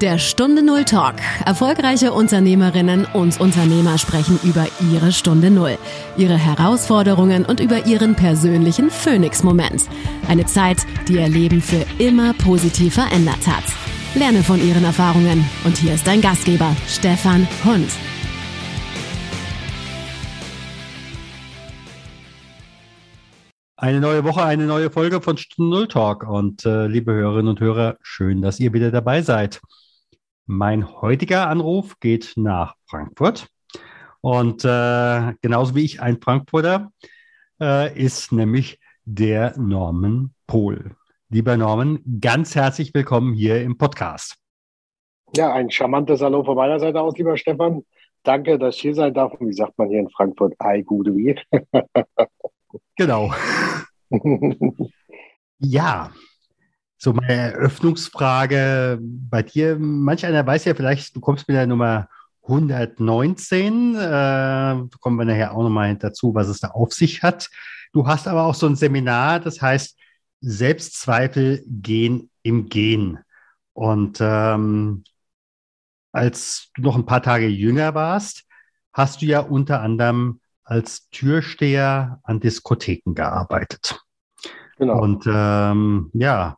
Der Stunde Null Talk. Erfolgreiche Unternehmerinnen und Unternehmer sprechen über ihre Stunde Null, ihre Herausforderungen und über ihren persönlichen Phoenix-Moment. Eine Zeit, die ihr Leben für immer positiv verändert hat. Lerne von ihren Erfahrungen. Und hier ist dein Gastgeber, Stefan Hund. Eine neue Woche, eine neue Folge von Stunde Null Talk. Und äh, liebe Hörerinnen und Hörer, schön, dass ihr wieder dabei seid. Mein heutiger Anruf geht nach Frankfurt. Und äh, genauso wie ich ein Frankfurter äh, ist nämlich der Norman Pohl. Lieber Norman, ganz herzlich willkommen hier im Podcast. Ja, ein charmantes Hallo von meiner Seite aus, lieber Stefan. Danke, dass ich hier sein darf. Und wie sagt man hier in Frankfurt? Ei, gute wie. genau. ja, so meine Eröffnungsfrage bei dir. Manch einer weiß ja vielleicht, du kommst mit der Nummer 119. Äh, kommen wir nachher auch nochmal dazu, was es da auf sich hat. Du hast aber auch so ein Seminar, das heißt Selbstzweifel gehen im Gehen. Und ähm, als du noch ein paar Tage jünger warst, hast du ja unter anderem als Türsteher an Diskotheken gearbeitet. Genau. Und ähm, ja,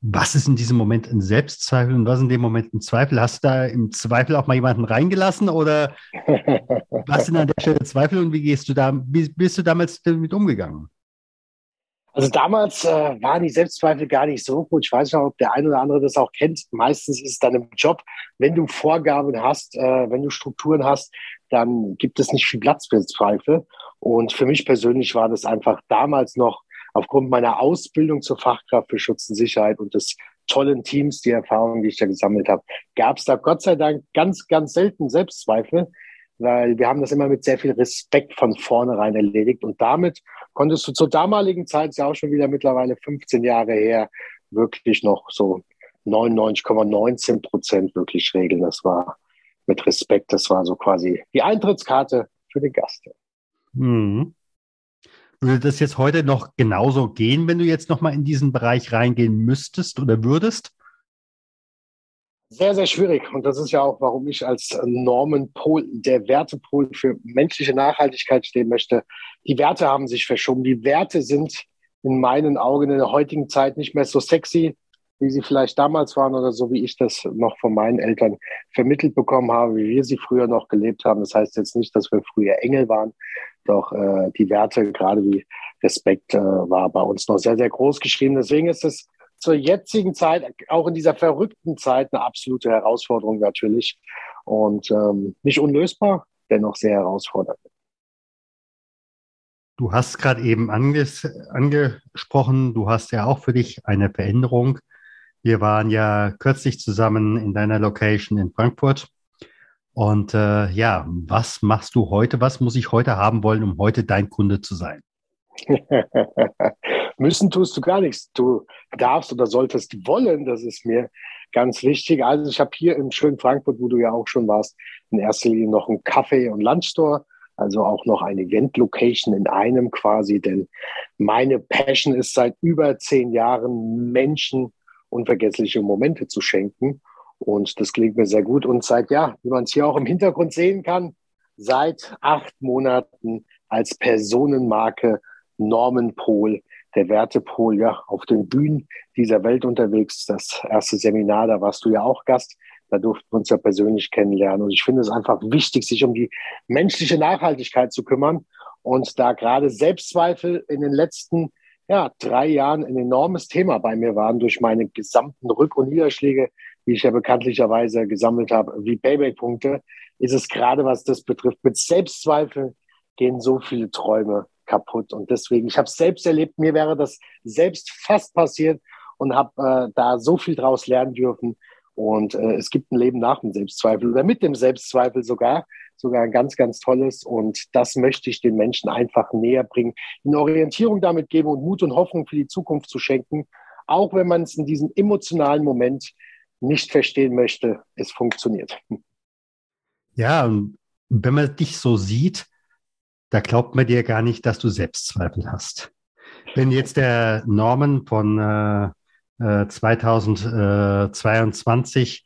was ist in diesem Moment ein Selbstzweifel und was in dem Moment ein Zweifel? Hast du da im Zweifel auch mal jemanden reingelassen oder was sind an der Stelle Zweifel und wie gehst du da, wie bist du damals damit umgegangen? Also damals äh, waren die Selbstzweifel gar nicht so gut. Ich weiß nicht, ob der eine oder andere das auch kennt. Meistens ist es dann im Job, wenn du Vorgaben hast, äh, wenn du Strukturen hast, dann gibt es nicht viel Platz für Zweifel. Und für mich persönlich war das einfach damals noch aufgrund meiner Ausbildung zur Fachkraft für Schutz und Sicherheit und des tollen Teams, die Erfahrungen, die ich da gesammelt habe, gab es da Gott sei Dank ganz, ganz selten Selbstzweifel, weil wir haben das immer mit sehr viel Respekt von vornherein erledigt und damit konntest du zur damaligen Zeit, ist ja auch schon wieder mittlerweile 15 Jahre her, wirklich noch so 99,19 Prozent wirklich regeln. Das war mit Respekt, das war so quasi die Eintrittskarte für den Gast. Mhm. Würde das jetzt heute noch genauso gehen, wenn du jetzt noch mal in diesen Bereich reingehen müsstest oder würdest? Sehr, sehr schwierig. Und das ist ja auch, warum ich als Normenpol, der Wertepol für menschliche Nachhaltigkeit stehen möchte. Die Werte haben sich verschoben. Die Werte sind in meinen Augen in der heutigen Zeit nicht mehr so sexy, wie sie vielleicht damals waren oder so, wie ich das noch von meinen Eltern vermittelt bekommen habe, wie wir sie früher noch gelebt haben. Das heißt jetzt nicht, dass wir früher Engel waren, doch äh, die Werte, gerade wie Respekt, äh, war bei uns noch sehr, sehr groß geschrieben. Deswegen ist es zur jetzigen Zeit, auch in dieser verrückten Zeit, eine absolute Herausforderung natürlich und ähm, nicht unlösbar, dennoch sehr herausfordernd. Du hast gerade eben anges angesprochen, du hast ja auch für dich eine Veränderung wir waren ja kürzlich zusammen in deiner Location in Frankfurt. Und äh, ja, was machst du heute? Was muss ich heute haben wollen, um heute dein Kunde zu sein? Müssen tust du gar nichts. Du darfst oder solltest wollen. Das ist mir ganz wichtig. Also ich habe hier im schönen Frankfurt, wo du ja auch schon warst, in erster Linie noch einen Kaffee- und Lunchstore. Also auch noch eine Event-Location in einem quasi. Denn meine Passion ist seit über zehn Jahren Menschen unvergessliche Momente zu schenken. Und das klingt mir sehr gut. Und seit, ja, wie man es hier auch im Hintergrund sehen kann, seit acht Monaten als Personenmarke Norman Pohl, der Wertepol, ja, auf den Bühnen dieser Welt unterwegs. Das erste Seminar, da warst du ja auch Gast. Da durften wir uns ja persönlich kennenlernen. Und ich finde es einfach wichtig, sich um die menschliche Nachhaltigkeit zu kümmern. Und da gerade Selbstzweifel in den letzten ja, drei Jahren ein enormes Thema bei mir waren durch meine gesamten Rück- und Niederschläge, die ich ja bekanntlicherweise gesammelt habe, wie Payback-Punkte, ist es gerade, was das betrifft, mit Selbstzweifel gehen so viele Träume kaputt. Und deswegen, ich habe es selbst erlebt, mir wäre das selbst fast passiert und habe äh, da so viel draus lernen dürfen. Und äh, es gibt ein Leben nach dem Selbstzweifel oder mit dem Selbstzweifel sogar sogar ein ganz, ganz tolles. Und das möchte ich den Menschen einfach näher bringen, ihnen Orientierung damit geben und Mut und Hoffnung für die Zukunft zu schenken, auch wenn man es in diesem emotionalen Moment nicht verstehen möchte. Es funktioniert. Ja, und wenn man dich so sieht, da glaubt man dir gar nicht, dass du Selbstzweifel hast. Wenn jetzt der Norman von äh, 2022 äh,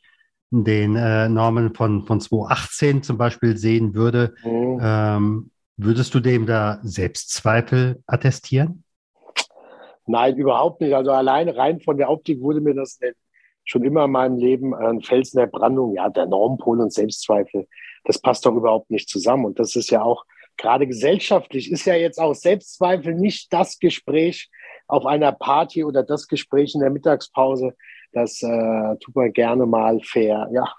den äh, Normen von, von 2018 zum Beispiel sehen würde, mhm. ähm, würdest du dem da Selbstzweifel attestieren? Nein, überhaupt nicht. Also alleine rein von der Optik wurde mir das schon immer in meinem Leben ein Felsen der Brandung. Ja, der Normpol und Selbstzweifel, das passt doch überhaupt nicht zusammen. Und das ist ja auch gerade gesellschaftlich, ist ja jetzt auch Selbstzweifel nicht das Gespräch auf einer Party oder das Gespräch in der Mittagspause. Das äh, tut man gerne mal fair, ja,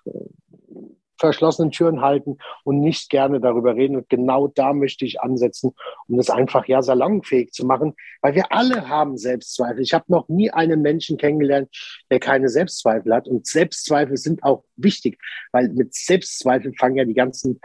verschlossenen Türen halten und nicht gerne darüber reden. Und genau da möchte ich ansetzen, um das einfach ja salonfähig zu machen, weil wir alle haben Selbstzweifel. Ich habe noch nie einen Menschen kennengelernt, der keine Selbstzweifel hat. Und Selbstzweifel sind auch wichtig, weil mit Selbstzweifel fangen ja die ganzen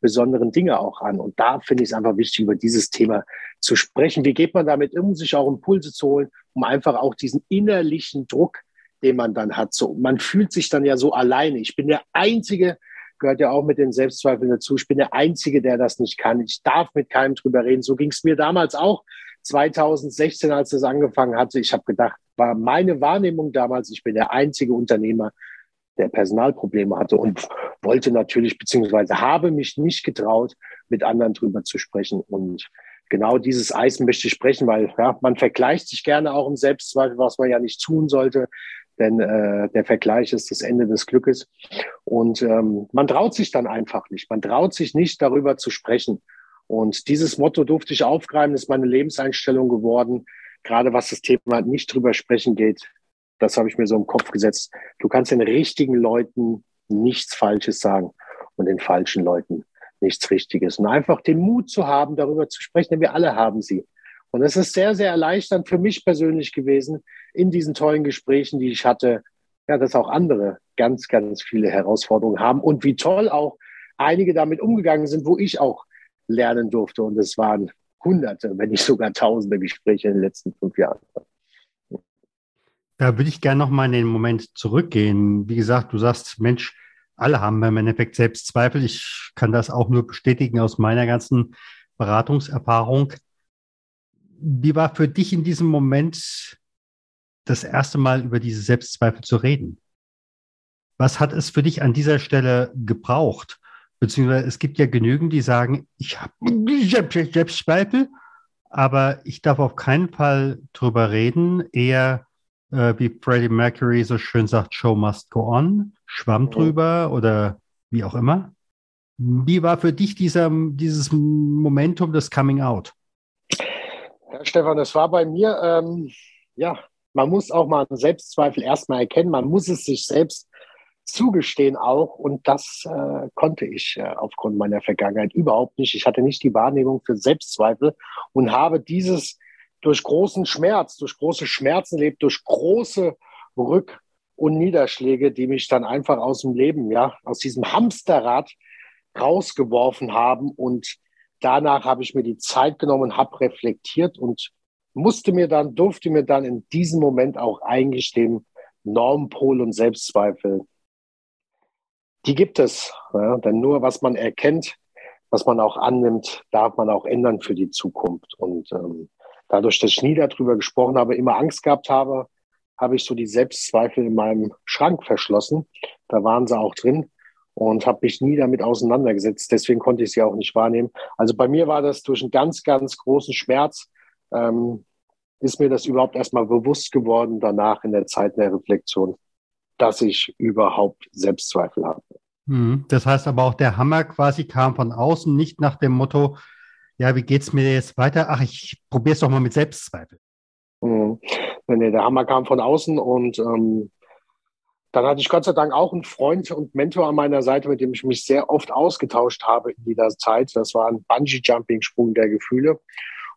besonderen Dinge auch an. Und da finde ich es einfach wichtig, über dieses Thema zu sprechen. Wie geht man damit um, sich auch Impulse zu holen, um einfach auch diesen innerlichen Druck den man dann hat. So, man fühlt sich dann ja so alleine. Ich bin der Einzige, gehört ja auch mit den Selbstzweifeln dazu. Ich bin der Einzige, der das nicht kann. Ich darf mit keinem drüber reden. So ging es mir damals auch. 2016, als das angefangen hatte, ich habe gedacht, war meine Wahrnehmung damals, ich bin der einzige Unternehmer, der Personalprobleme hatte und wollte natürlich, beziehungsweise habe mich nicht getraut, mit anderen drüber zu sprechen. Und genau dieses Eis möchte ich sprechen, weil ja, man vergleicht sich gerne auch im Selbstzweifel, was man ja nicht tun sollte denn äh, der Vergleich ist das Ende des Glückes. Und ähm, man traut sich dann einfach nicht. Man traut sich nicht, darüber zu sprechen. Und dieses Motto durfte ich aufgreifen, ist meine Lebenseinstellung geworden. Gerade was das Thema nicht drüber sprechen geht, das habe ich mir so im Kopf gesetzt. Du kannst den richtigen Leuten nichts Falsches sagen und den falschen Leuten nichts Richtiges. Und einfach den Mut zu haben, darüber zu sprechen, denn wir alle haben sie. Und es ist sehr, sehr erleichternd für mich persönlich gewesen, in diesen tollen Gesprächen, die ich hatte, ja, dass auch andere ganz, ganz viele Herausforderungen haben und wie toll auch einige damit umgegangen sind, wo ich auch lernen durfte. Und es waren hunderte, wenn nicht sogar tausende Gespräche in den letzten fünf Jahren. Da würde ich gerne noch mal in den Moment zurückgehen. Wie gesagt, du sagst, Mensch, alle haben im Endeffekt Selbstzweifel. Ich kann das auch nur bestätigen aus meiner ganzen Beratungserfahrung. Wie war für dich in diesem Moment das erste Mal über diese Selbstzweifel zu reden? Was hat es für dich an dieser Stelle gebraucht? Beziehungsweise es gibt ja genügend, die sagen, ich habe Selbstzweifel, aber ich darf auf keinen Fall drüber reden. Eher äh, wie Freddie Mercury so schön sagt, Show must go on, schwamm drüber oder wie auch immer. Wie war für dich dieser, dieses Momentum des Coming Out? Ja, Stefan, das war bei mir, ähm, ja, man muss auch mal einen Selbstzweifel erstmal erkennen, man muss es sich selbst zugestehen auch. Und das äh, konnte ich äh, aufgrund meiner Vergangenheit überhaupt nicht. Ich hatte nicht die Wahrnehmung für Selbstzweifel und habe dieses durch großen Schmerz, durch große Schmerzen lebt, durch große Rück- und Niederschläge, die mich dann einfach aus dem Leben, ja, aus diesem Hamsterrad rausgeworfen haben. Und danach habe ich mir die Zeit genommen, habe reflektiert und musste mir dann, durfte mir dann in diesem Moment auch eingestehen, Normpol und Selbstzweifel, die gibt es. Ja, denn nur was man erkennt, was man auch annimmt, darf man auch ändern für die Zukunft. Und ähm, dadurch, dass ich nie darüber gesprochen habe, immer Angst gehabt habe, habe ich so die Selbstzweifel in meinem Schrank verschlossen. Da waren sie auch drin und habe mich nie damit auseinandergesetzt. Deswegen konnte ich sie auch nicht wahrnehmen. Also bei mir war das durch einen ganz, ganz großen Schmerz, ähm, ist mir das überhaupt erstmal bewusst geworden, danach in der Zeit der Reflexion, dass ich überhaupt Selbstzweifel habe. Mhm. Das heißt aber auch, der Hammer quasi kam von außen, nicht nach dem Motto, ja, wie geht's mir jetzt weiter? Ach, ich probiere es doch mal mit Selbstzweifel. Mhm. Nee, der Hammer kam von außen und ähm, dann hatte ich Gott sei Dank auch einen Freund und Mentor an meiner Seite, mit dem ich mich sehr oft ausgetauscht habe in dieser Zeit. Das war ein Bungee-Jumping-Sprung der Gefühle.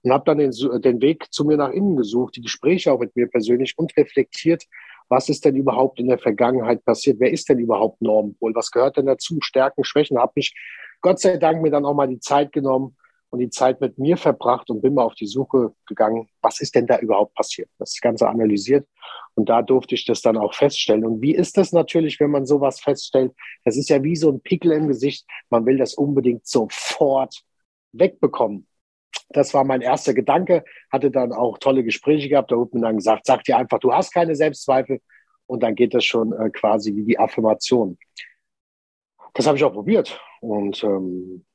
Und habe dann den, den Weg zu mir nach innen gesucht, die Gespräche auch mit mir persönlich und reflektiert, was ist denn überhaupt in der Vergangenheit passiert? Wer ist denn überhaupt Normpol? Was gehört denn dazu? Stärken, Schwächen? Habe mich Gott sei Dank mir dann auch mal die Zeit genommen, und die Zeit mit mir verbracht und bin mal auf die Suche gegangen, was ist denn da überhaupt passiert? Das Ganze analysiert und da durfte ich das dann auch feststellen. Und wie ist das natürlich, wenn man sowas feststellt? Das ist ja wie so ein Pickel im Gesicht. Man will das unbedingt sofort wegbekommen. Das war mein erster Gedanke, hatte dann auch tolle Gespräche gehabt. Da wurde mir dann gesagt, sag dir einfach, du hast keine Selbstzweifel und dann geht das schon äh, quasi wie die Affirmation. Das habe ich auch probiert und ähm,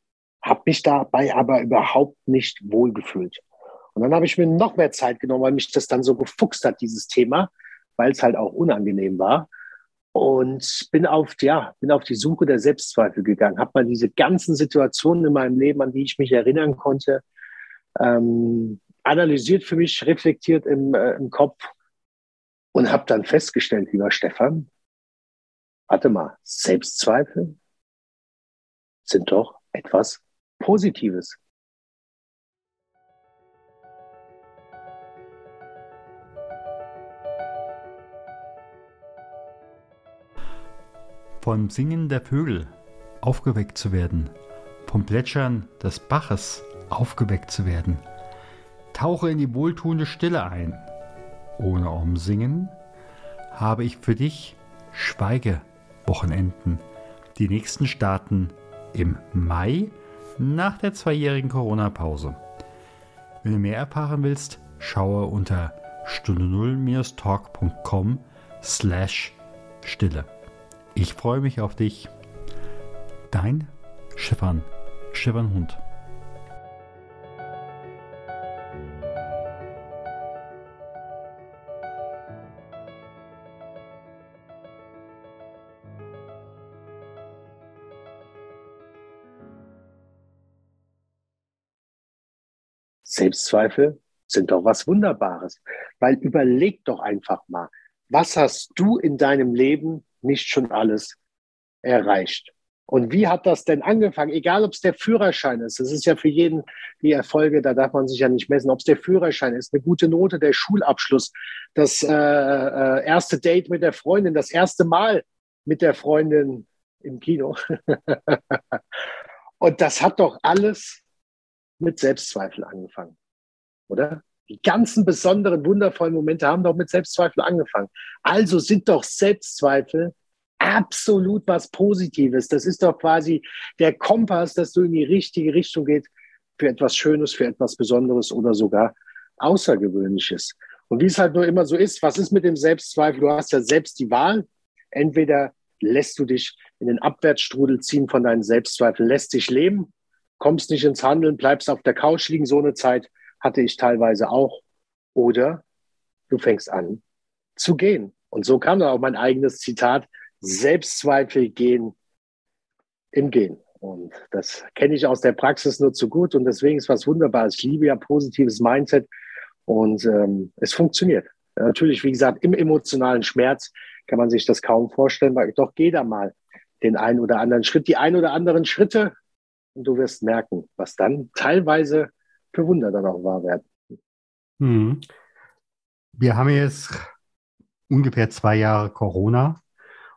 habe mich dabei aber überhaupt nicht wohlgefühlt. Und dann habe ich mir noch mehr Zeit genommen, weil mich das dann so gefuchst hat, dieses Thema, weil es halt auch unangenehm war. Und bin auf, ja, bin auf die Suche der Selbstzweifel gegangen, habe mal diese ganzen Situationen in meinem Leben, an die ich mich erinnern konnte, ähm, analysiert für mich, reflektiert im, äh, im Kopf und habe dann festgestellt, lieber Stefan, warte mal, Selbstzweifel sind doch etwas Positives. Vom Singen der Vögel aufgeweckt zu werden, vom Plätschern des Baches aufgeweckt zu werden. Tauche in die wohltuende Stille ein. Ohne Umsingen habe ich für dich Schweigewochenenden. Die nächsten starten im Mai nach der zweijährigen Corona-Pause. Wenn du mehr erfahren willst, schaue unter stunde 0-talk.com slash Stille. Ich freue mich auf dich. Dein Stefan, Stefan Hund. Selbstzweifel sind doch was Wunderbares. Weil überleg doch einfach mal, was hast du in deinem Leben nicht schon alles erreicht? Und wie hat das denn angefangen? Egal, ob es der Führerschein ist. Das ist ja für jeden die Erfolge, da darf man sich ja nicht messen. Ob es der Führerschein ist, eine gute Note, der Schulabschluss, das äh, äh, erste Date mit der Freundin, das erste Mal mit der Freundin im Kino. Und das hat doch alles mit Selbstzweifel angefangen, oder? Die ganzen besonderen, wundervollen Momente haben doch mit Selbstzweifel angefangen. Also sind doch Selbstzweifel absolut was Positives. Das ist doch quasi der Kompass, dass du in die richtige Richtung geht für etwas Schönes, für etwas Besonderes oder sogar Außergewöhnliches. Und wie es halt nur immer so ist, was ist mit dem Selbstzweifel? Du hast ja selbst die Wahl. Entweder lässt du dich in den Abwärtsstrudel ziehen von deinen Selbstzweifeln, lässt dich leben kommst nicht ins Handeln, bleibst auf der Couch liegen, so eine Zeit hatte ich teilweise auch. Oder du fängst an zu gehen. Und so kam dann auch mein eigenes Zitat, Selbstzweifel gehen im Gehen. Und das kenne ich aus der Praxis nur zu gut. Und deswegen ist was Wunderbares. Ich liebe ja positives Mindset. Und ähm, es funktioniert. Natürlich, wie gesagt, im emotionalen Schmerz kann man sich das kaum vorstellen, weil doch geh da mal den einen oder anderen Schritt, die ein oder anderen Schritte und du wirst merken, was dann teilweise für Wunder dann auch wahr werden. Hm. Wir haben jetzt ungefähr zwei Jahre Corona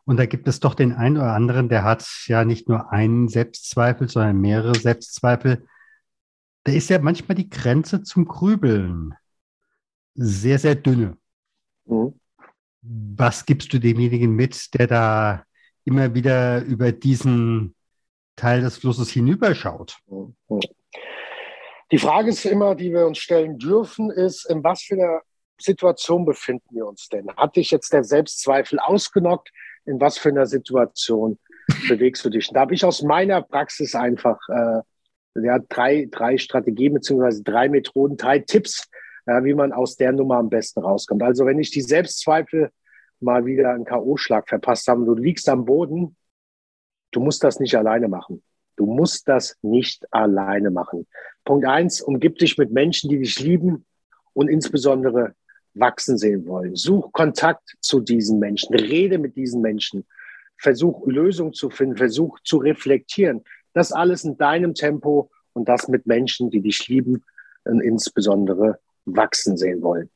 und da gibt es doch den einen oder anderen, der hat ja nicht nur einen Selbstzweifel, sondern mehrere Selbstzweifel. Da ist ja manchmal die Grenze zum Grübeln sehr, sehr dünne. Mhm. Was gibst du demjenigen mit, der da immer wieder über diesen Teil des Flusses hinüberschaut. Die Frage ist immer, die wir uns stellen dürfen, ist, in was für einer Situation befinden wir uns denn? Hat dich jetzt der Selbstzweifel ausgenockt? In was für einer Situation bewegst du dich? da habe ich aus meiner Praxis einfach äh, ja, drei, drei Strategien beziehungsweise drei Methoden, drei Tipps, äh, wie man aus der Nummer am besten rauskommt. Also wenn ich die Selbstzweifel mal wieder einen K.O.-Schlag verpasst habe, du liegst am Boden, Du musst das nicht alleine machen. Du musst das nicht alleine machen. Punkt eins, umgib dich mit Menschen, die dich lieben und insbesondere wachsen sehen wollen. Such Kontakt zu diesen Menschen. Rede mit diesen Menschen. Versuch Lösungen zu finden. Versuch zu reflektieren. Das alles in deinem Tempo und das mit Menschen, die dich lieben und insbesondere wachsen sehen wollen.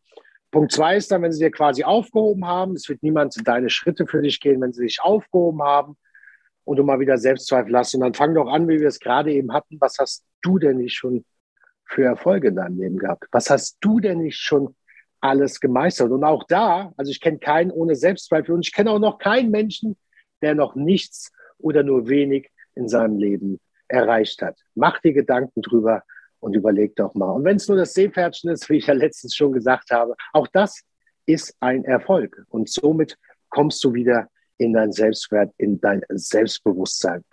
Punkt zwei ist dann, wenn sie dir quasi aufgehoben haben, es wird niemand deine Schritte für dich gehen, wenn sie dich aufgehoben haben, und du mal wieder Selbstzweifel hast. Und dann fang doch an, wie wir es gerade eben hatten. Was hast du denn nicht schon für Erfolge in deinem Leben gehabt? Was hast du denn nicht schon alles gemeistert? Und auch da, also ich kenne keinen ohne Selbstzweifel und ich kenne auch noch keinen Menschen, der noch nichts oder nur wenig in seinem Leben erreicht hat. Mach dir Gedanken drüber und überleg doch mal. Und wenn es nur das Seepferdchen ist, wie ich ja letztens schon gesagt habe, auch das ist ein Erfolg. Und somit kommst du wieder in dein Selbstwert, in dein Selbstbewusstsein.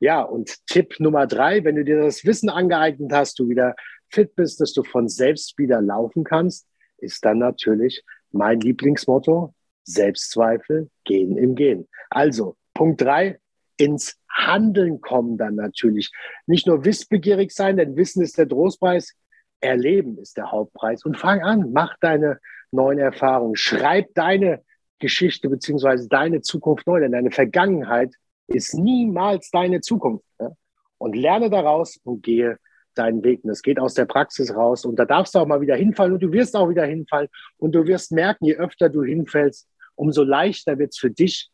Ja, und Tipp Nummer drei, wenn du dir das Wissen angeeignet hast, du wieder fit bist, dass du von selbst wieder laufen kannst, ist dann natürlich mein Lieblingsmotto, Selbstzweifel gehen im Gehen. Also, Punkt drei, ins Handeln kommen dann natürlich. Nicht nur wissbegierig sein, denn Wissen ist der Trostpreis, Erleben ist der Hauptpreis. Und fang an, mach deine neuen Erfahrungen, schreib deine Geschichte beziehungsweise deine Zukunft neu, denn deine Vergangenheit ist niemals deine Zukunft. Ja? Und lerne daraus und gehe deinen Weg. Und es geht aus der Praxis raus. Und da darfst du auch mal wieder hinfallen und du wirst auch wieder hinfallen. Und du wirst merken, je öfter du hinfällst, umso leichter wird es für dich,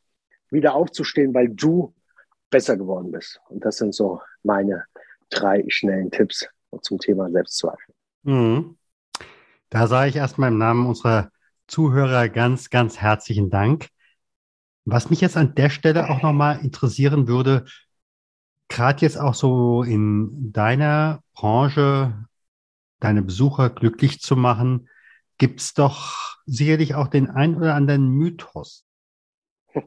wieder aufzustehen, weil du besser geworden bist. Und das sind so meine drei schnellen Tipps zum Thema Selbstzweifel. Mhm. Da sage ich erstmal im Namen unserer Zuhörer ganz, ganz herzlichen Dank. Was mich jetzt an der Stelle auch nochmal interessieren würde, gerade jetzt auch so in deiner Branche, deine Besucher glücklich zu machen, gibt es doch sicherlich auch den ein oder anderen Mythos.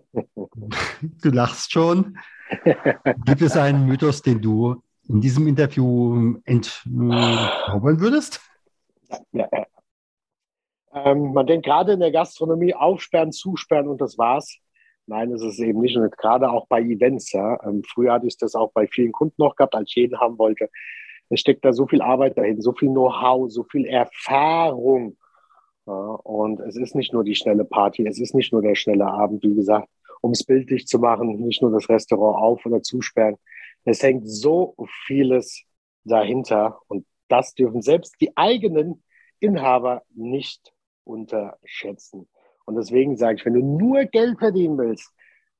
Du lachst schon. Gibt es einen Mythos, den du in diesem Interview entzaubern würdest? Ja, ja. Ähm, man denkt gerade in der Gastronomie aufsperren, zusperren und das war's. Nein, es ist eben nicht. Und gerade auch bei Events. Ja. Ähm, früher hatte ich das auch bei vielen Kunden noch gehabt, als ich jeden haben wollte. Es steckt da so viel Arbeit dahin, so viel Know-how, so viel Erfahrung. Ja, und es ist nicht nur die schnelle Party, es ist nicht nur der schnelle Abend, wie gesagt, um es bildlich zu machen, nicht nur das Restaurant auf oder zusperren. Es hängt so vieles dahinter und das dürfen selbst die eigenen Inhaber nicht unterschätzen. Und deswegen sage ich, wenn du nur Geld verdienen willst,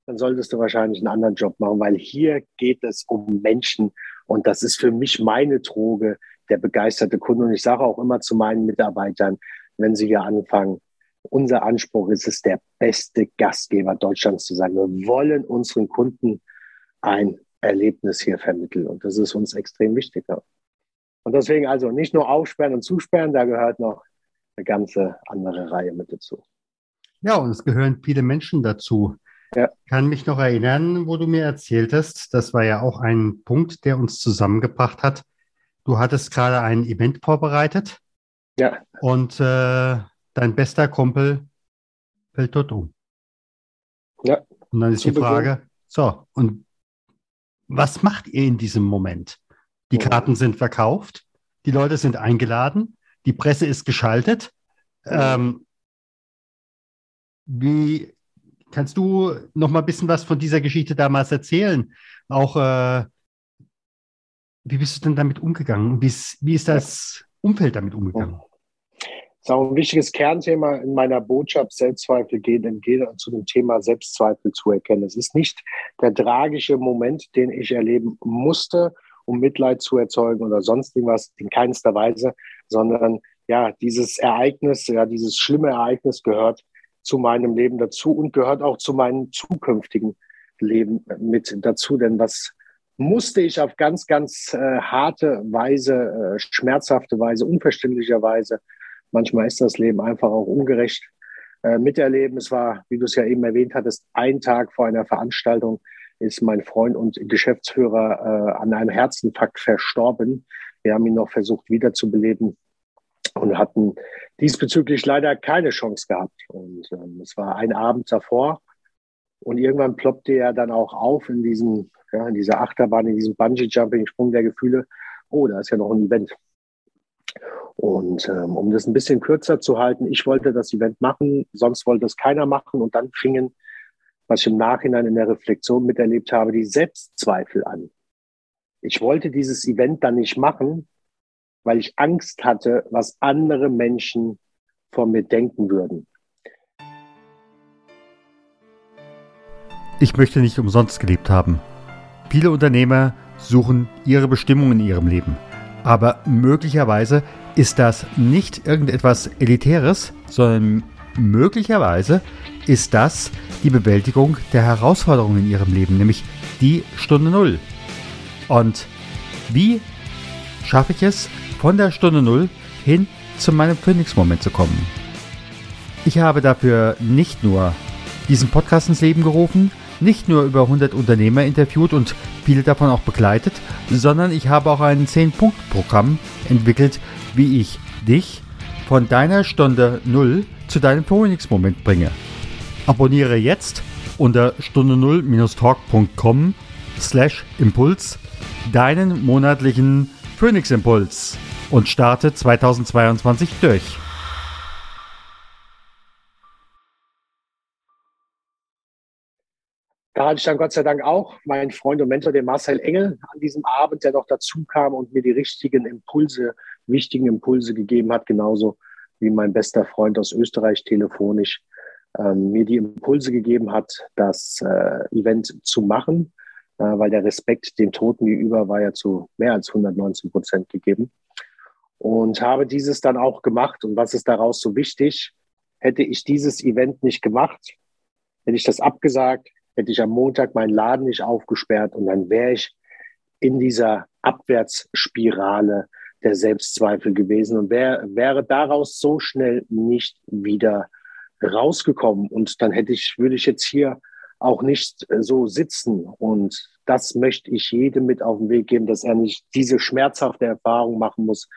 dann solltest du wahrscheinlich einen anderen Job machen, weil hier geht es um Menschen und das ist für mich meine Droge, der begeisterte Kunde. Und ich sage auch immer zu meinen Mitarbeitern, wenn sie hier anfangen, unser Anspruch ist es, der beste Gastgeber Deutschlands zu sein. Wir wollen unseren Kunden ein Erlebnis hier vermitteln und das ist uns extrem wichtig. Und deswegen also nicht nur aufsperren und zusperren, da gehört noch eine ganze andere Reihe mit dazu. Ja, und es gehören viele Menschen dazu. Ja. Ich kann mich noch erinnern, wo du mir erzählt hast, das war ja auch ein Punkt, der uns zusammengebracht hat. Du hattest gerade ein Event vorbereitet. Ja. Und äh, dein bester Kumpel fällt dort um. Ja. Und dann ist die Frage, so, und was macht ihr in diesem Moment? Die Karten sind verkauft, die Leute sind eingeladen, die Presse ist geschaltet. Ähm, wie kannst du noch mal ein bisschen was von dieser Geschichte damals erzählen? Auch äh, wie bist du denn damit umgegangen? Wie ist, wie ist das Umfeld damit umgegangen? Das ist auch ein wichtiges Kernthema in meiner Botschaft, Selbstzweifel gehen entgehen und zu dem Thema Selbstzweifel zu erkennen. Es ist nicht der tragische Moment, den ich erleben musste, um Mitleid zu erzeugen oder sonst irgendwas, in keinster Weise, sondern ja, dieses Ereignis, ja, dieses schlimme Ereignis gehört zu meinem Leben dazu und gehört auch zu meinem zukünftigen Leben mit dazu. Denn was musste ich auf ganz, ganz äh, harte Weise, äh, schmerzhafte Weise, unverständlicher Weise, manchmal ist das Leben einfach auch ungerecht, äh, miterleben. Es war, wie du es ja eben erwähnt hattest, ein Tag vor einer Veranstaltung ist mein Freund und Geschäftsführer äh, an einem Herzinfarkt verstorben. Wir haben ihn noch versucht wiederzubeleben und hatten diesbezüglich leider keine Chance gehabt. Und ähm, es war ein Abend davor und irgendwann ploppte er dann auch auf in diesem, ja, in dieser Achterbahn, in diesem Bungee-Jumping, Sprung der Gefühle. Oh, da ist ja noch ein Event. Und ähm, um das ein bisschen kürzer zu halten, ich wollte das Event machen, sonst wollte es keiner machen. Und dann fingen, was ich im Nachhinein in der Reflexion miterlebt habe, die Selbstzweifel an. Ich wollte dieses Event dann nicht machen, weil ich Angst hatte, was andere Menschen von mir denken würden. Ich möchte nicht umsonst gelebt haben. Viele Unternehmer suchen ihre Bestimmung in ihrem Leben. Aber möglicherweise ist das nicht irgendetwas Elitäres, sondern möglicherweise ist das die Bewältigung der Herausforderungen in ihrem Leben, nämlich die Stunde Null. Und wie schaffe ich es, von der Stunde Null hin zu meinem Phoenix-Moment zu kommen. Ich habe dafür nicht nur diesen Podcast ins Leben gerufen, nicht nur über 100 Unternehmer interviewt und viele davon auch begleitet, sondern ich habe auch ein 10-Punkt-Programm entwickelt, wie ich dich von deiner Stunde Null zu deinem Phoenix-Moment bringe. Abonniere jetzt unter stunde null-talk.com slash Impuls deinen monatlichen Phoenix Impuls und starte 2022 durch. Da hatte ich dann Gott sei Dank auch meinen Freund und Mentor, den Marcel Engel, an diesem Abend, der noch dazu kam und mir die richtigen Impulse, wichtigen Impulse gegeben hat, genauso wie mein bester Freund aus Österreich telefonisch ähm, mir die Impulse gegeben hat, das äh, Event zu machen, weil der Respekt dem Toten gegenüber war ja zu mehr als 119 Prozent gegeben. Und habe dieses dann auch gemacht. Und was ist daraus so wichtig? Hätte ich dieses Event nicht gemacht, hätte ich das abgesagt, hätte ich am Montag meinen Laden nicht aufgesperrt und dann wäre ich in dieser Abwärtsspirale der Selbstzweifel gewesen und wär, wäre daraus so schnell nicht wieder rausgekommen. Und dann hätte ich, würde ich jetzt hier auch nicht so sitzen. Und das möchte ich jedem mit auf den Weg geben, dass er nicht diese schmerzhafte Erfahrung machen muss,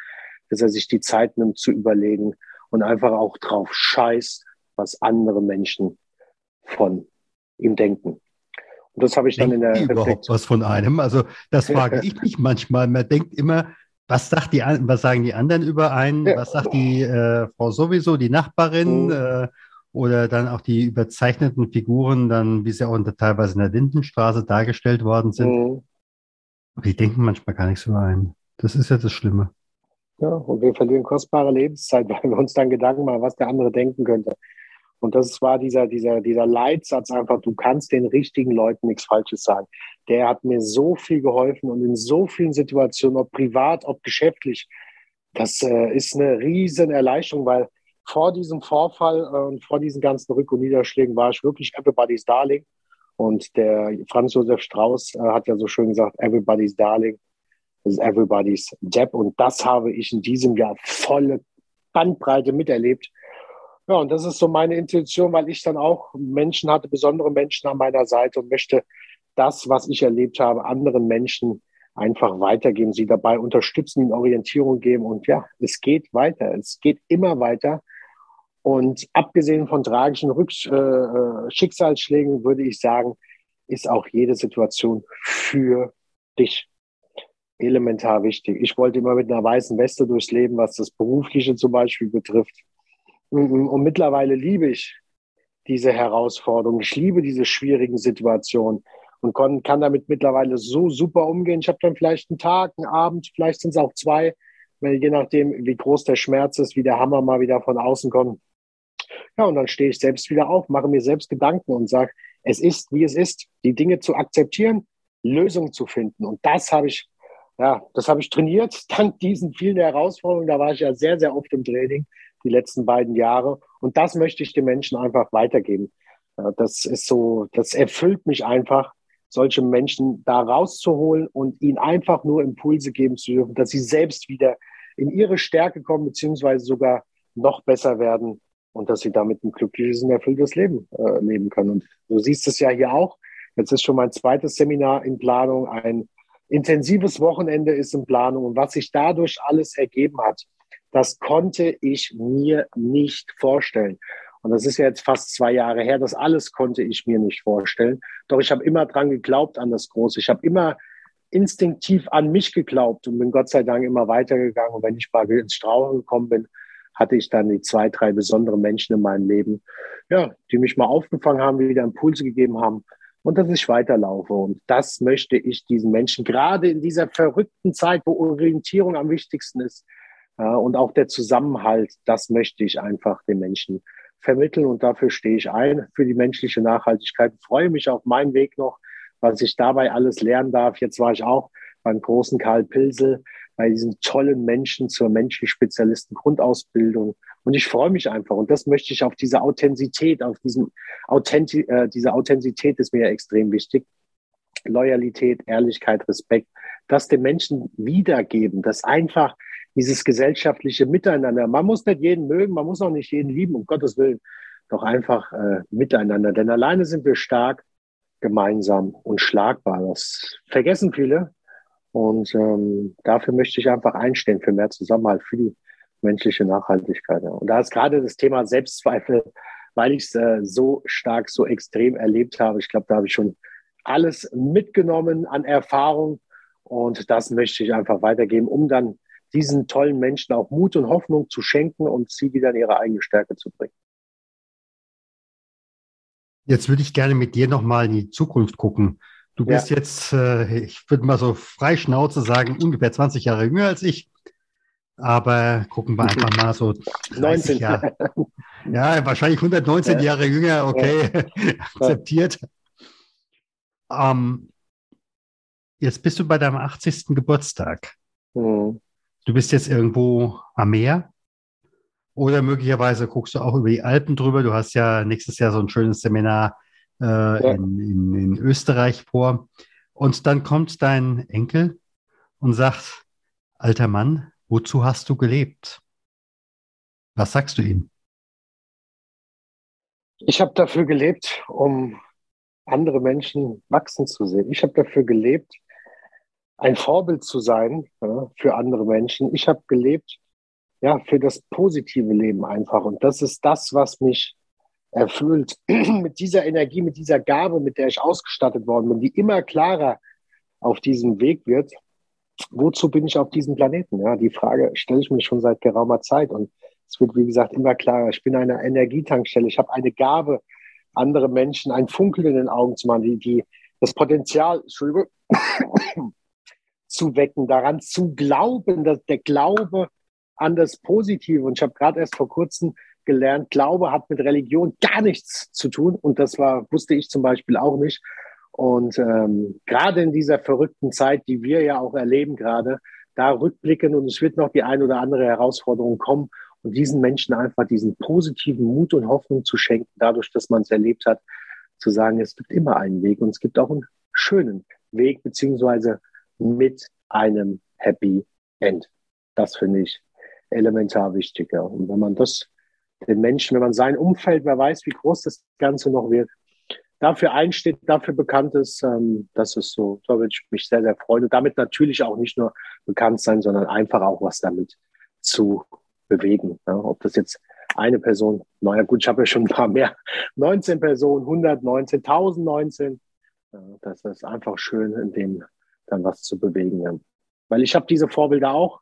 dass er sich die Zeit nimmt zu überlegen und einfach auch drauf scheißt, was andere Menschen von ihm denken. Und das habe ich dann in der überhaupt was von einem. Also das frage ich mich manchmal. Man denkt immer, was, sagt die, was sagen die anderen über einen? Was sagt die äh, Frau sowieso, die Nachbarin? Mhm. Äh, oder dann auch die überzeichneten Figuren, dann, wie sie auch unter, teilweise in der Lindenstraße dargestellt worden sind. Mhm. Die denken manchmal gar nicht so ein. Das ist ja das Schlimme. Ja, und wir verlieren kostbare Lebenszeit, weil wir uns dann Gedanken machen, was der andere denken könnte. Und das war dieser, dieser, dieser Leitsatz einfach, du kannst den richtigen Leuten nichts Falsches sagen. Der hat mir so viel geholfen und in so vielen Situationen, ob privat, ob geschäftlich. Das äh, ist eine riesen Erleichterung, weil vor diesem Vorfall äh, und vor diesen ganzen Rück- und Niederschlägen war ich wirklich everybody's Darling. Und der Franz Josef Strauß äh, hat ja so schön gesagt, everybody's Darling is everybody's Depp. Und das habe ich in diesem Jahr volle Bandbreite miterlebt. Ja, und das ist so meine Intention, weil ich dann auch Menschen hatte, besondere Menschen an meiner Seite und möchte das, was ich erlebt habe, anderen Menschen einfach weitergeben, sie dabei unterstützen, ihnen Orientierung geben. Und ja, es geht weiter. Es geht immer weiter. Und abgesehen von tragischen Rücks äh, äh, Schicksalsschlägen würde ich sagen, ist auch jede Situation für dich elementar wichtig. Ich wollte immer mit einer weißen Weste durchs Leben, was das Berufliche zum Beispiel betrifft. Und mittlerweile liebe ich diese Herausforderung. Ich liebe diese schwierigen Situationen und kann, kann damit mittlerweile so super umgehen. Ich habe dann vielleicht einen Tag, einen Abend, vielleicht sind es auch zwei, weil je nachdem, wie groß der Schmerz ist, wie der Hammer mal wieder von außen kommt. Ja, und dann stehe ich selbst wieder auf, mache mir selbst Gedanken und sage, es ist, wie es ist, die Dinge zu akzeptieren, Lösungen zu finden. Und das habe ich, ja, das habe ich trainiert, dank diesen vielen Herausforderungen. Da war ich ja sehr, sehr oft im Training die letzten beiden Jahre. Und das möchte ich den Menschen einfach weitergeben. Das ist so, das erfüllt mich einfach, solche Menschen da rauszuholen und ihnen einfach nur Impulse geben zu dürfen, dass sie selbst wieder in ihre Stärke kommen, beziehungsweise sogar noch besser werden und dass sie damit ein glückliches und erfülltes Leben äh, leben können. Und du siehst es ja hier auch. Jetzt ist schon mein zweites Seminar in Planung. Ein intensives Wochenende ist in Planung. Und was sich dadurch alles ergeben hat, das konnte ich mir nicht vorstellen. Und das ist ja jetzt fast zwei Jahre her. Das alles konnte ich mir nicht vorstellen. Doch ich habe immer dran geglaubt an das Große. Ich habe immer instinktiv an mich geglaubt und bin Gott sei Dank immer weitergegangen. Und wenn ich mal ins Strauchen gekommen bin, hatte ich dann die zwei, drei besondere Menschen in meinem Leben, ja, die mich mal aufgefangen haben, wieder Impulse gegeben haben und dass ich weiterlaufe. Und das möchte ich diesen Menschen gerade in dieser verrückten Zeit, wo Orientierung am wichtigsten ist äh, und auch der Zusammenhalt, das möchte ich einfach den Menschen vermitteln und dafür stehe ich ein für die menschliche Nachhaltigkeit. Ich freue mich auf meinen Weg noch, was ich dabei alles lernen darf. Jetzt war ich auch beim großen Karl Pilsel, bei diesen tollen Menschen zur menschlich Spezialisten Grundausbildung. Und ich freue mich einfach. Und das möchte ich auf diese Authentizität, auf diesem Authenti äh, diese Authentizität ist mir extrem wichtig. Loyalität, Ehrlichkeit, Respekt, das den Menschen wiedergeben, das einfach dieses gesellschaftliche Miteinander. Man muss nicht jeden mögen, man muss auch nicht jeden lieben, um Gottes Willen. doch einfach äh, miteinander. Denn alleine sind wir stark, gemeinsam unschlagbar. Das vergessen viele. Und ähm, dafür möchte ich einfach einstehen für mehr Zusammenhalt, für die menschliche Nachhaltigkeit. Und da ist gerade das Thema Selbstzweifel, weil ich es äh, so stark, so extrem erlebt habe. Ich glaube, da habe ich schon alles mitgenommen an Erfahrung. Und das möchte ich einfach weitergeben, um dann diesen tollen Menschen auch Mut und Hoffnung zu schenken und sie wieder in ihre eigene Stärke zu bringen. Jetzt würde ich gerne mit dir nochmal in die Zukunft gucken. Du bist ja. jetzt, äh, ich würde mal so frei Schnauze sagen, ungefähr 20 Jahre jünger als ich. Aber gucken wir einfach mal so 19 Jahre. Ja, wahrscheinlich 119 ja. Jahre jünger, okay, ja. akzeptiert. Ähm, jetzt bist du bei deinem 80. Geburtstag. Mhm. Du bist jetzt irgendwo am Meer oder möglicherweise guckst du auch über die Alpen drüber. Du hast ja nächstes Jahr so ein schönes Seminar äh, ja. in, in, in Österreich vor. Und dann kommt dein Enkel und sagt, alter Mann, wozu hast du gelebt? Was sagst du ihm? Ich habe dafür gelebt, um andere Menschen wachsen zu sehen. Ich habe dafür gelebt, ein Vorbild zu sein ja, für andere Menschen. Ich habe gelebt, ja, für das positive Leben einfach. Und das ist das, was mich erfüllt. mit dieser Energie, mit dieser Gabe, mit der ich ausgestattet worden bin, die immer klarer auf diesem Weg wird. Wozu bin ich auf diesem Planeten? Ja, die Frage stelle ich mir schon seit geraumer Zeit. Und es wird, wie gesagt, immer klarer. Ich bin eine Energietankstelle. Ich habe eine Gabe, andere Menschen ein Funkeln in den Augen zu machen, die, die das Potenzial, zu wecken, daran zu glauben, dass der Glaube an das Positive. Und ich habe gerade erst vor kurzem gelernt, Glaube hat mit Religion gar nichts zu tun. Und das war, wusste ich zum Beispiel auch nicht. Und ähm, gerade in dieser verrückten Zeit, die wir ja auch erleben gerade, da rückblicken und es wird noch die ein oder andere Herausforderung kommen und diesen Menschen einfach diesen positiven Mut und Hoffnung zu schenken, dadurch, dass man es erlebt hat, zu sagen, es gibt immer einen Weg und es gibt auch einen schönen Weg, beziehungsweise mit einem Happy End. Das finde ich elementar wichtig. Ja. Und wenn man das den Menschen, wenn man sein Umfeld, wer weiß, wie groß das Ganze noch wird, dafür einsteht, dafür bekannt ist, ähm, das ist so, da würde ich mich sehr, sehr freuen. Und damit natürlich auch nicht nur bekannt sein, sondern einfach auch was damit zu bewegen. Ja. Ob das jetzt eine Person, naja gut, ich habe ja schon ein paar mehr, 19 Personen, 119, 1019. Ja, das ist einfach schön, in dem dann was zu bewegen. Ja. Weil ich habe diese Vorbilder auch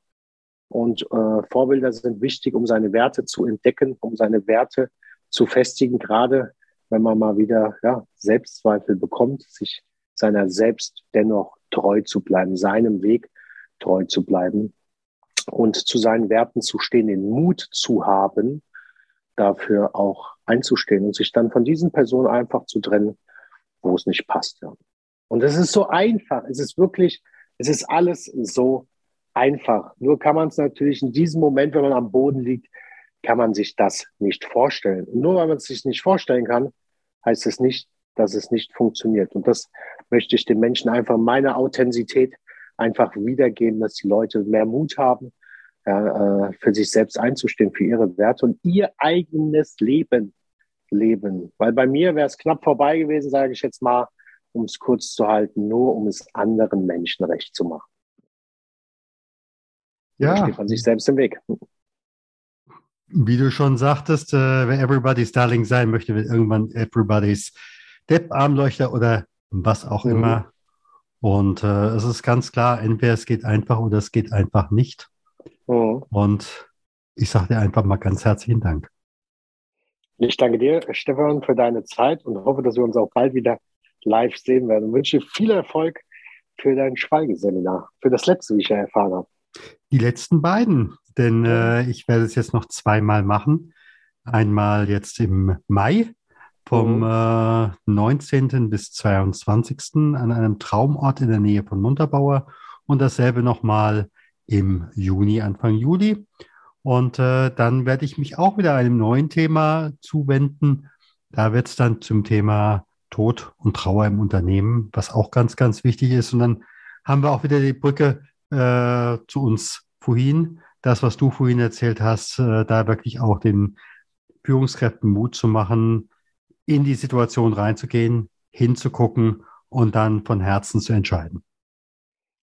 und äh, Vorbilder sind wichtig, um seine Werte zu entdecken, um seine Werte zu festigen, gerade wenn man mal wieder ja, Selbstzweifel bekommt, sich seiner selbst dennoch treu zu bleiben, seinem Weg treu zu bleiben und zu seinen Werten zu stehen, den Mut zu haben, dafür auch einzustehen und sich dann von diesen Personen einfach zu trennen, wo es nicht passt. Ja. Und es ist so einfach. Es ist wirklich, es ist alles so einfach. Nur kann man es natürlich in diesem Moment, wenn man am Boden liegt, kann man sich das nicht vorstellen. Und nur weil man es sich nicht vorstellen kann, heißt es nicht, dass es nicht funktioniert. Und das möchte ich den Menschen einfach meine Authentizität einfach wiedergeben, dass die Leute mehr Mut haben, ja, äh, für sich selbst einzustehen, für ihre Werte und ihr eigenes Leben leben. Weil bei mir wäre es knapp vorbei gewesen, sage ich jetzt mal, um es kurz zu halten, nur um es anderen Menschen recht zu machen. Ja. Da steht man sich selbst im Weg. Wie du schon sagtest, äh, wer Everybody's Darling sein möchte, wird irgendwann Everybody's Depp-Armleuchter oder was auch mhm. immer. Und äh, es ist ganz klar, entweder es geht einfach oder es geht einfach nicht. Mhm. Und ich sage dir einfach mal ganz herzlichen Dank. Ich danke dir, Stefan, für deine Zeit und hoffe, dass wir uns auch bald wieder live sehen werden. Ich wünsche dir viel Erfolg für dein Schweigeseminar, für das letzte, wie ich ja erfahren habe. Die letzten beiden, denn äh, ich werde es jetzt noch zweimal machen. Einmal jetzt im Mai vom äh, 19. bis 22. an einem Traumort in der Nähe von Munterbauer und dasselbe nochmal im Juni, Anfang Juli. Und äh, dann werde ich mich auch wieder einem neuen Thema zuwenden. Da wird es dann zum Thema Tod und Trauer im Unternehmen, was auch ganz, ganz wichtig ist. Und dann haben wir auch wieder die Brücke äh, zu uns vorhin, das, was du vorhin erzählt hast, äh, da wirklich auch den Führungskräften Mut zu machen, in die Situation reinzugehen, hinzugucken und dann von Herzen zu entscheiden.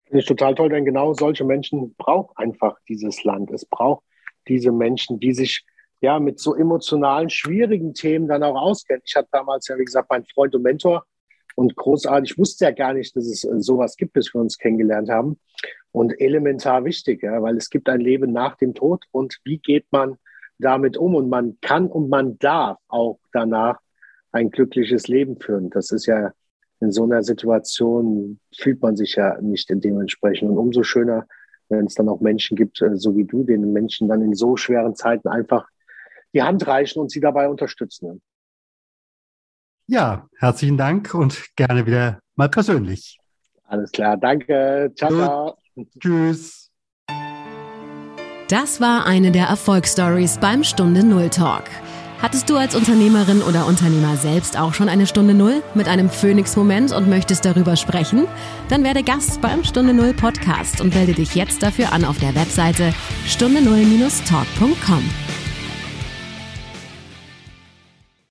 Finde ich total toll, denn genau solche Menschen braucht einfach dieses Land. Es braucht diese Menschen, die sich ja mit so emotionalen, schwierigen Themen dann auch auskennen. Ich hatte damals ja, wie gesagt, meinen Freund und Mentor und großartig, ich wusste ja gar nicht, dass es äh, sowas gibt, bis wir uns kennengelernt haben. Und elementar wichtig, ja, weil es gibt ein Leben nach dem Tod und wie geht man damit um? Und man kann und man darf auch danach ein glückliches Leben führen. Das ist ja in so einer Situation fühlt man sich ja nicht dementsprechend. Und umso schöner, wenn es dann auch Menschen gibt, äh, so wie du, den Menschen dann in so schweren Zeiten einfach die Hand reichen und sie dabei unterstützen. Ja, herzlichen Dank und gerne wieder mal persönlich. Alles klar, danke. Ciao, ciao. Tschüss. Das war eine der Erfolgsstories beim Stunde Null Talk. Hattest du als Unternehmerin oder Unternehmer selbst auch schon eine Stunde Null mit einem Phoenix-Moment und möchtest darüber sprechen? Dann werde Gast beim Stunde Null Podcast und melde dich jetzt dafür an auf der Webseite stunde null-talk.com.